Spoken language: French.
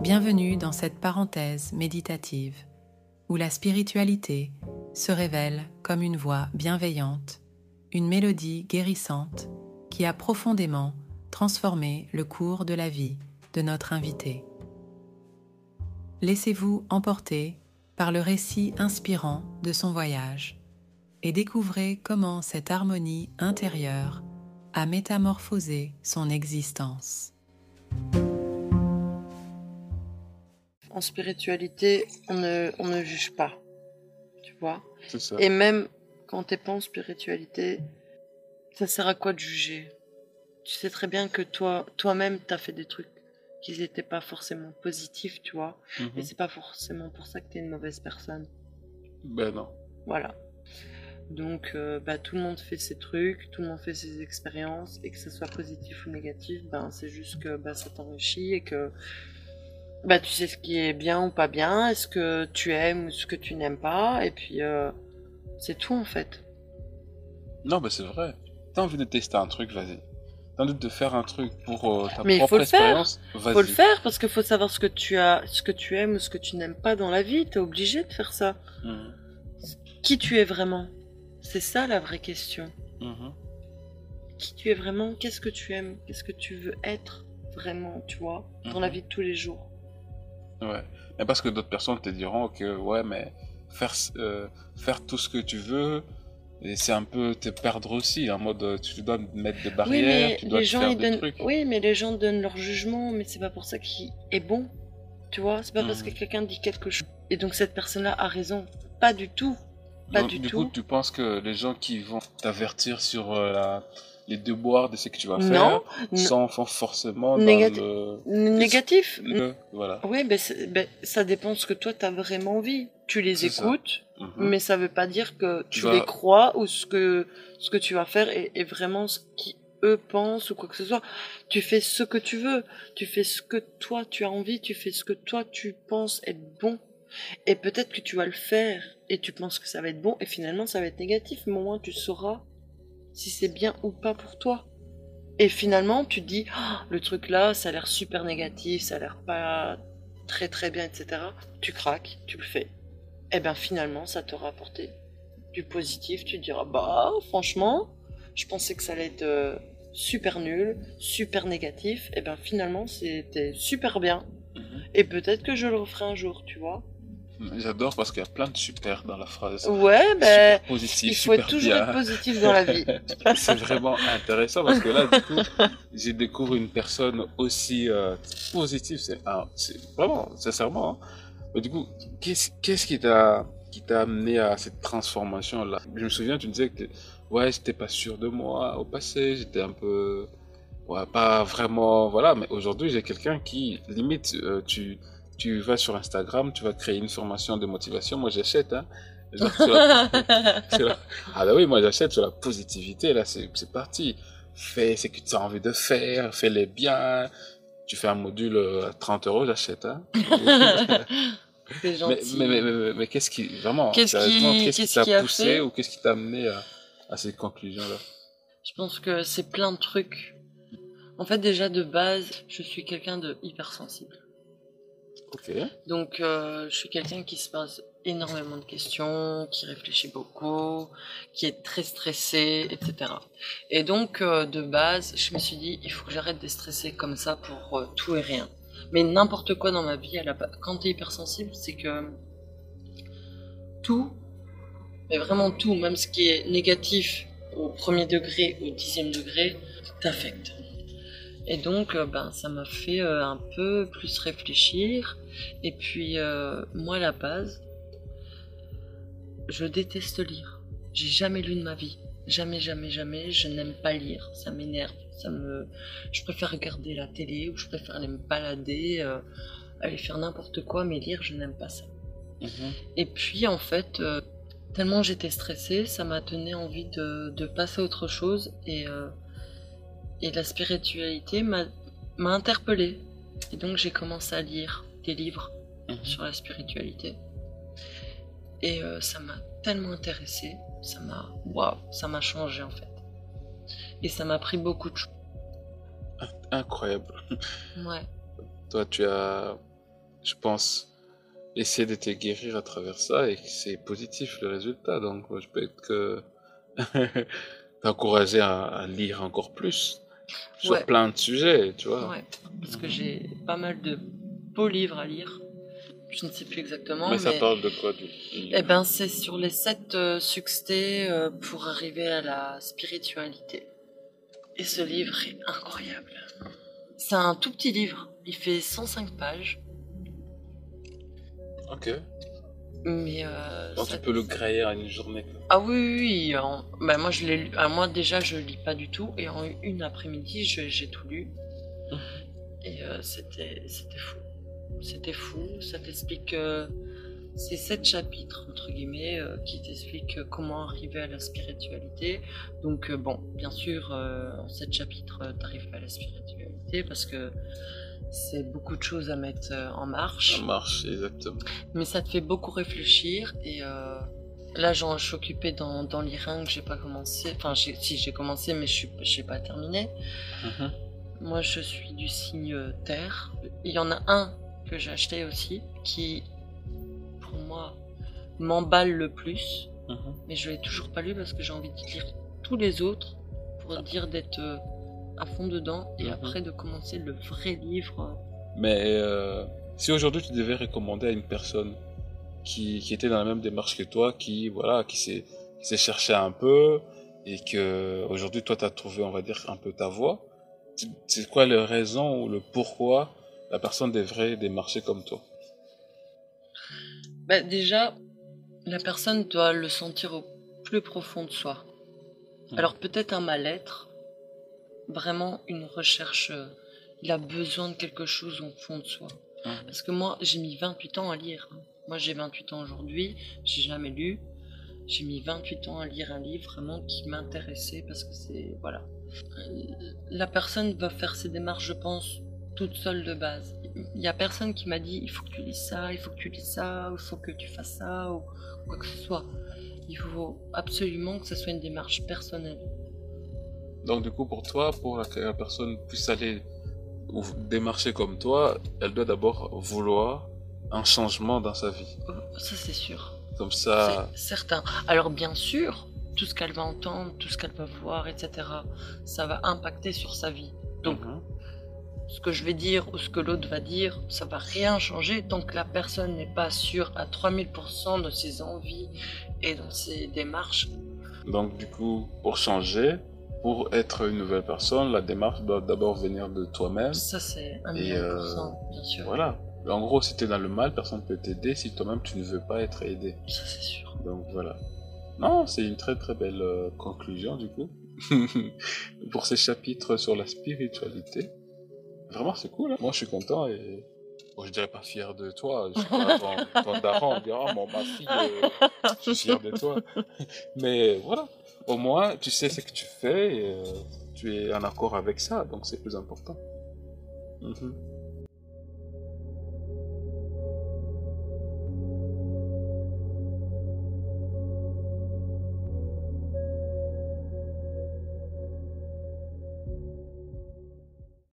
Bienvenue dans cette parenthèse méditative où la spiritualité se révèle comme une voix bienveillante, une mélodie guérissante qui a profondément transformé le cours de la vie de notre invité. Laissez-vous emporter par le récit inspirant de son voyage et découvrez comment cette harmonie intérieure a métamorphosé son existence. En spiritualité, on ne, on ne juge pas, tu vois? Ça. Et même quand t'es pas en spiritualité, ça sert à quoi de juger? Tu sais très bien que toi, toi-même, t'as fait des trucs qui n'étaient pas forcément positifs, tu vois? Mhm. Et c'est pas forcément pour ça que t'es une mauvaise personne. Ben non. Voilà. Donc, euh, bah, tout le monde fait ses trucs, tout le monde fait ses expériences, et que ce soit positif ou négatif, ben, c'est juste que bah, ça t'enrichit et que bah, tu sais ce qui est bien ou pas bien, est-ce que tu aimes ou ce que tu n'aimes pas, et puis euh, c'est tout en fait. Non, ben c'est vrai. T'as envie de tester un truc, vas-y. T'as envie de faire un truc pour euh, ta Mais propre faut expérience, vas-y. Faut le faire parce qu'il faut savoir ce que tu as, ce que tu aimes ou ce que tu n'aimes pas dans la vie. T'es obligé de faire ça. Mhm. Qui tu es vraiment? C'est ça la vraie question. Mhm. Qui tu es vraiment? Qu'est-ce que tu aimes? Qu'est-ce que tu veux être vraiment, tu vois, dans la Mhm. vie de tous les jours? Ouais. Mais parce que d'autres personnes te diront que, ouais, mais faire, euh, faire tout ce que tu veux, et c'est un peu te perdre aussi, en mode, euh, tu dois mettre des Oui, barrières, mais tu dois les gens faire des donnent. trucs. Oui, mais les gens donnent leur jugement, mais c'est pas pour ça qu'il est bon. Tu vois, c'est pas parce que Mhm. quelqu'un dit quelque chose et donc cette personne-là a raison. Pas du tout. Pas Donc, du du tout. coup, tu penses que les gens qui vont t'avertir sur euh, la- les devoirs de ce que tu vas Non, faire sans forcément dans Négati- le, Négatif. le- Voilà. Oui, ben, ben, ça dépend ce que toi t'as vraiment envie. Tu les ça. écoutes, Mhm. mais ça veut pas dire que tu vas- les crois ou ce que ce que tu vas faire est, est vraiment ce qui eux pensent ou quoi que ce soit. Tu fais ce que tu veux, tu fais ce que toi tu as envie, tu fais ce que toi tu penses être bon. Et peut-être que tu vas le faire et tu penses que ça va être bon et finalement ça va être négatif, mais au moins tu sauras si c'est bien ou pas pour toi. Et finalement tu te dis Ah, le truc là ça a l'air super négatif, ça a l'air pas très très bien, etc. Tu craques, tu le fais. Et bien finalement ça t'aura apporté du positif, tu te diras bah franchement je pensais que ça allait être euh, super nul, super négatif, et bien finalement c'était super bien. Mhm. Et peut-être que je le referai un jour, tu vois. J'adore parce qu'il y a plein de super dans la phrase. Ouais, ben positif, il faut super être toujours bien. être positif dans la vie. C'est vraiment intéressant parce que là, du coup, j'ai découvert une personne aussi euh, positive. C'est un- c'est vraiment, sincèrement. hein. Mais du coup, qu'est-ce qu'est-ce qui t'a qui t'a amené à cette transformation là Je me souviens, tu me disais que ouais, j'étais pas sûr de moi au passé, j'étais un peu ouais, pas vraiment voilà. Mais aujourd'hui, j'ai quelqu'un qui limite, euh, tu tu vas sur Instagram, tu vas créer une formation de motivation. Moi, j'achète. Hein. Genre, sur la- c'est la- Ah bah oui, moi j'achète sur la positivité, là c'est parti. Fais ce que tu as envie de faire, fais-les bien. Tu fais un module euh, à 30 euros, j'achète. Hein. C'est mais gentil. mais, mais, mais, mais qu'est-ce qui, vraiment, Qu'est-ce qui- t'a poussé fait ou qu'est-ce qui t'a amené à, à cette conclusion-là? Je pense que c'est plein de trucs. En fait, déjà de base, je suis quelqu'un de hypersensible. Donc, euh, je suis quelqu'un qui se pose énormément de questions, qui réfléchit beaucoup, qui est très stressé, etc. Et donc, euh, de base, je me suis dit, il faut que j'arrête de stresser comme ça pour euh, tout et rien. Mais n'importe quoi dans ma vie, à la quand tu es hypersensible, c'est que tout, mais vraiment tout, même ce qui est négatif au premier degré, au dixième degré, t'affecte. Et donc, euh, ben, ça m'a fait euh, un peu plus réfléchir. Et puis, euh, moi, à la base, je déteste lire. J'ai jamais lu de ma vie. Jamais, jamais, jamais. Je n'aime pas lire. Ça m'énerve. Ça me. Je préfère regarder la télé ou je préfère aller me balader, euh, aller faire n'importe quoi, mais lire, je n'aime pas ça. Mhm. Et puis, en fait, euh, tellement j'étais stressée, ça m'a donné envie de, de passer à autre chose. Et, et la spiritualité m'a interpellée. Et donc, j'ai commencé à lire des livres Mhm. sur la spiritualité. Et euh, ça m'a tellement intéressée. Ça m'a. Waouh, ça m'a changé en fait. Et ça m'a pris beaucoup de choses. Incroyable. Ouais. Toi, tu as je pense, essayer de te guérir à travers ça et c'est positif le résultat. Donc, je peux être que t'encourager à, à lire encore plus sur Ouais. plein de sujets, tu vois. Ouais, parce que j'ai pas mal de beaux livres à lire. Je ne sais plus exactement, mais, mais, ça parle de quoi du eh ben c'est sur les sept euh, succès euh, pour arriver à la spiritualité. Et ce livre est incroyable. C'est un tout petit livre. Il fait 105 pages, Ok. Mais euh, ça- tu peux le grailler en une journée. quoi. Ah oui, oui, oui. en- bah, moi, je l'ai lu. ah, moi, déjà, je lis pas du tout. Et en une après-midi, je- j'ai tout lu. Mhm. Et euh, c'était c'était fou. C'était fou. Ça t'explique. euh, c'est sept chapitres, entre guillemets, euh, qui t'expliquent comment arriver à la spiritualité. Donc, euh, bon, bien sûr, en sept chapitres, t'arrives pas à la spiritualité parce que c'est beaucoup de choses à mettre euh, en marche Ça marche, exactement. mais ça te fait beaucoup réfléchir et euh, là j'en je suis occupée dans, dans que j'ai pas commencé enfin si j'ai commencé mais je suis j'ai pas terminé Mhm. moi je suis du signe terre il y en a un que j'ai acheté aussi qui pour moi m'emballe le plus Mhm. mais je l'ai toujours pas lu parce que j'ai envie de lire tous les autres pour dire d'être euh, à fond dedans et Mhm. après de commencer le vrai livre Mais euh, si aujourd'hui tu devais recommander à une personne qui, qui était dans la même démarche que toi, qui voilà, qui s'est cherché un peu et que aujourd'hui toi tu as trouvé, on va dire, un peu ta voie, c'est- quoi les raisons ou le pourquoi la personne devrait démarcher comme toi? Bah, déjà, la personne doit le sentir au plus profond de soi. Mhm. Alors peut-être un mal-être, vraiment une recherche, euh, il a besoin de quelque chose au fond de soi. Mhm. Parce que moi, j'ai mis 28 ans à lire. hein. Moi, j'ai 28 ans aujourd'hui, j'ai jamais lu. J'ai mis 28 ans à lire un livre vraiment qui m'intéressait parce que c'est... Voilà. Euh, La personne va faire ses démarches, je pense, toute seule de base. Il y a personne qui m'a dit il faut que tu lises ça, il faut que tu lises ça, il faut que tu fasses ça, ou quoi que ce soit. Il faut absolument que ce soit une démarche personnelle. Donc du coup pour toi, pour que la personne puisse aller ou démarcher comme toi, elle doit d'abord vouloir un changement dans sa vie. Ça, c'est sûr. Comme ça, C'est certain. Alors, bien sûr, tout ce qu'elle va entendre, tout ce qu'elle va voir, etc., ça va impacter sur sa vie. Donc, Mhm. ce que je vais dire ou ce que l'autre va dire, ça va rien changer tant que la personne n'est pas sûre à 3000% de ses envies et dans ses démarches. Donc du coup, pour changer, pour être une nouvelle personne, la démarche doit d'abord venir de toi-même. Ça, c'est un Et, euh, bien sûr. Voilà. En gros, si tu es dans le mal, personne ne peut t'aider si toi-même tu ne veux pas être aidé. Ça, c'est sûr. Donc voilà. Non, c'est une très très belle euh, conclusion du coup pour ces chapitres sur la spiritualité. Vraiment, c'est cool. hein. Moi, je suis content et bon, je dirais pas fier de toi. Je suis pas ton, ton daron, on dira, bon, ma fille, euh, je suis fier de toi. Mais voilà, au moins, tu sais ce que tu fais et euh, tu es en accord avec ça, donc c'est plus important. Mhm.